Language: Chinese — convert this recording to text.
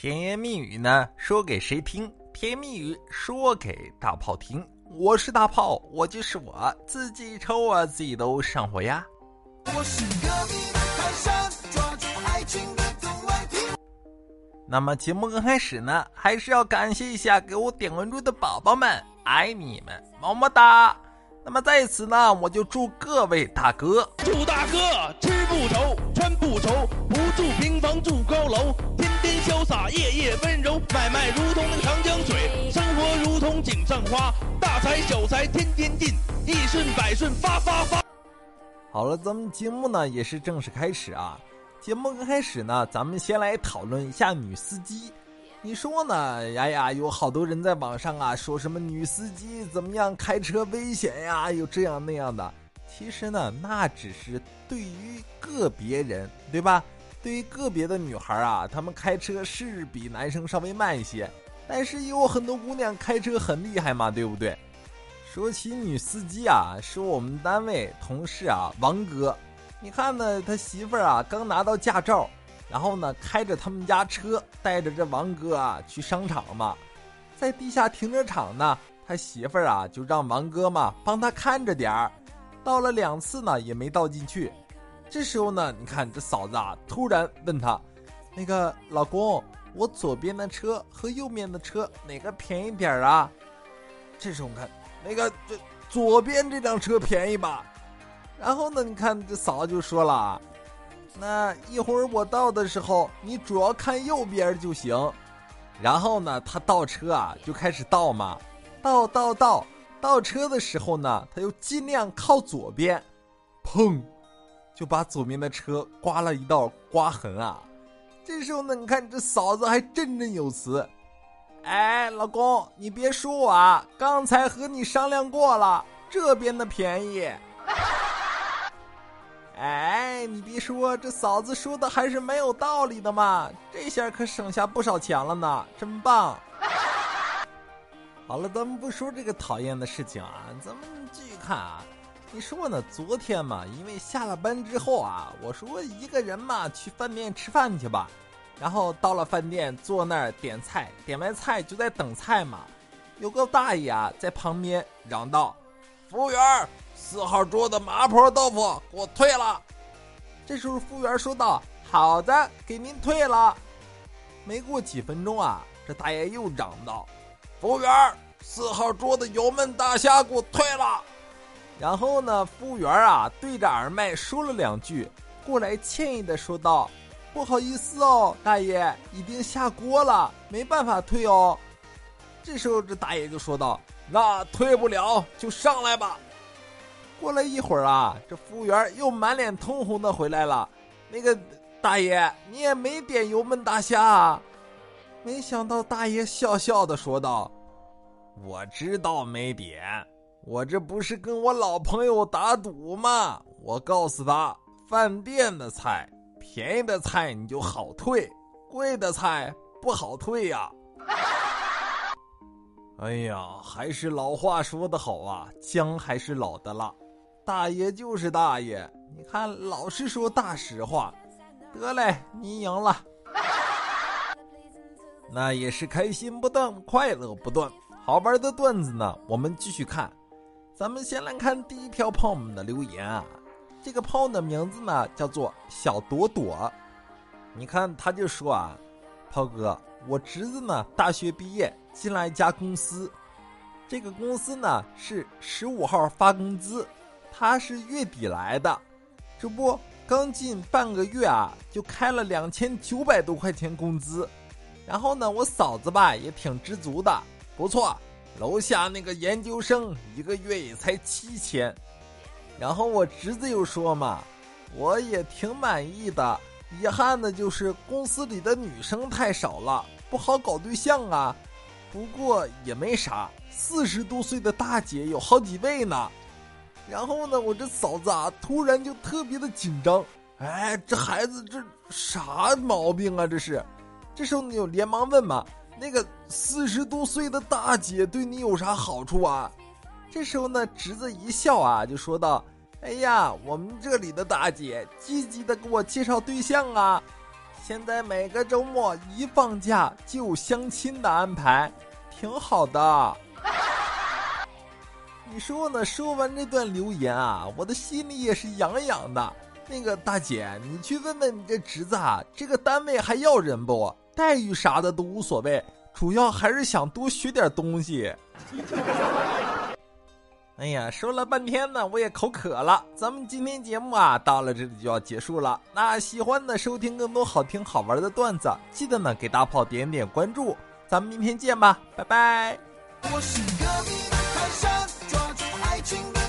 甜言蜜语呢，说给谁听？甜言蜜语说给大炮听。我是大炮，我就是我自己抽啊，自己都上火呀。我是隔壁的泰山，抓住爱情的那么节目刚开始呢，还是要感谢一下给我点关注的宝宝们，爱你们，么么哒。那么在此呢，我就祝各位大哥，祝大哥吃不愁，穿不愁，不住平房住高楼。潇洒，夜夜温柔，买卖如同那个长江水，生活如同井上花，大财小财天天进，一顺百顺发发发。好了，咱们节目呢也是正式开始啊。节目刚开始呢，咱们先来讨论一下女司机。你说呢？呀呀，有好多人在网上啊说什么女司机怎么样开车危险呀，有这样那样的。其实呢，那只是对于个别人，对吧？对于个别的女孩啊，她们开车是比男生稍微慢一些，但是也有很多姑娘开车很厉害嘛，对不对？说起女司机啊，是我们单位同事啊，王哥，你看呢，他媳妇儿啊刚拿到驾照，然后呢开着他们家车带着这王哥啊去商场嘛，在地下停车场呢，他媳妇儿啊就让王哥嘛帮他看着点儿，倒了两次呢也没倒进去。这时候呢，你看这嫂子啊，突然问他：“那个老公，我左边的车和右面的车哪个便宜点儿啊？”这时候你看，那个这左边这辆车便宜吧？然后呢，你看这嫂子就说了：“那一会儿我倒的时候，你主要看右边就行。”然后呢，他倒车啊，就开始倒嘛，倒倒倒倒车的时候呢，他又尽量靠左边，砰。就把左面的车刮了一道刮痕啊！这时候呢，你看这嫂子还振振有词：“哎，老公，你别说我啊，刚才和你商量过了，这边的便宜。哎，你别说，这嫂子说的还是没有道理的嘛，这下可省下不少钱了呢，真棒！好了，咱们不说这个讨厌的事情啊，咱们继续看啊。”你说呢？昨天嘛，因为下了班之后啊，我说一个人嘛去饭店吃饭去吧。然后到了饭店，坐那儿点菜，点完菜就在等菜嘛。有个大爷啊在旁边嚷道：“服务员，四号桌的麻婆豆腐给我退了。”这时候服务员说道：“好的，给您退了。”没过几分钟啊，这大爷又嚷道：“服务员，四号桌的油焖大虾给我退了。”然后呢，服务员啊对着耳麦说了两句，过来歉意的说道：“不好意思哦，大爷，已经下锅了，没办法退哦。”这时候这大爷就说道：“那退不了就上来吧。”过了一会儿啊，这服务员又满脸通红的回来了。那个大爷，你也没点油焖大虾啊？没想到大爷笑笑的说道：“我知道没点。”我这不是跟我老朋友打赌吗？我告诉他，饭店的菜便宜的菜你就好退，贵的菜不好退呀。哎呀，还是老话说的好啊，姜还是老的辣。大爷就是大爷，你看老是说大实话。得嘞，你赢了。那也是开心不断，快乐不断。好玩的段子呢，我们继续看。咱们先来看第一条朋友的留言啊，这个朋友的名字呢叫做小朵朵，你看他就说啊，炮哥，我侄子呢大学毕业进来一家公司，这个公司呢是十五号发工资，他是月底来的，这不刚进半个月啊就开了两千九百多块钱工资，然后呢我嫂子吧也挺知足的，不错。楼下那个研究生一个月也才七千，然后我侄子又说嘛，我也挺满意的，遗憾的就是公司里的女生太少了，不好搞对象啊。不过也没啥，四十多岁的大姐有好几位呢。然后呢，我这嫂子啊，突然就特别的紧张，哎，这孩子这啥毛病啊？这是，这时候你就连忙问嘛。那个四十多岁的大姐对你有啥好处啊？这时候呢，侄子一笑啊，就说道：“哎呀，我们这里的大姐积极的给我介绍对象啊，现在每个周末一放假就有相亲的安排，挺好的。你说呢？说完这段留言啊，我的心里也是痒痒的。那个大姐，你去问问你这侄子，啊，这个单位还要人不？待遇啥的都无所谓，主要还是想多学点东西。哎呀，说了半天呢，我也口渴了。咱们今天节目啊，到了这里就要结束了。那喜欢的收听更多好听好玩的段子，记得呢给大炮点点关注。咱们明天见吧，拜拜。我是隔壁的泰山抓住爱情的。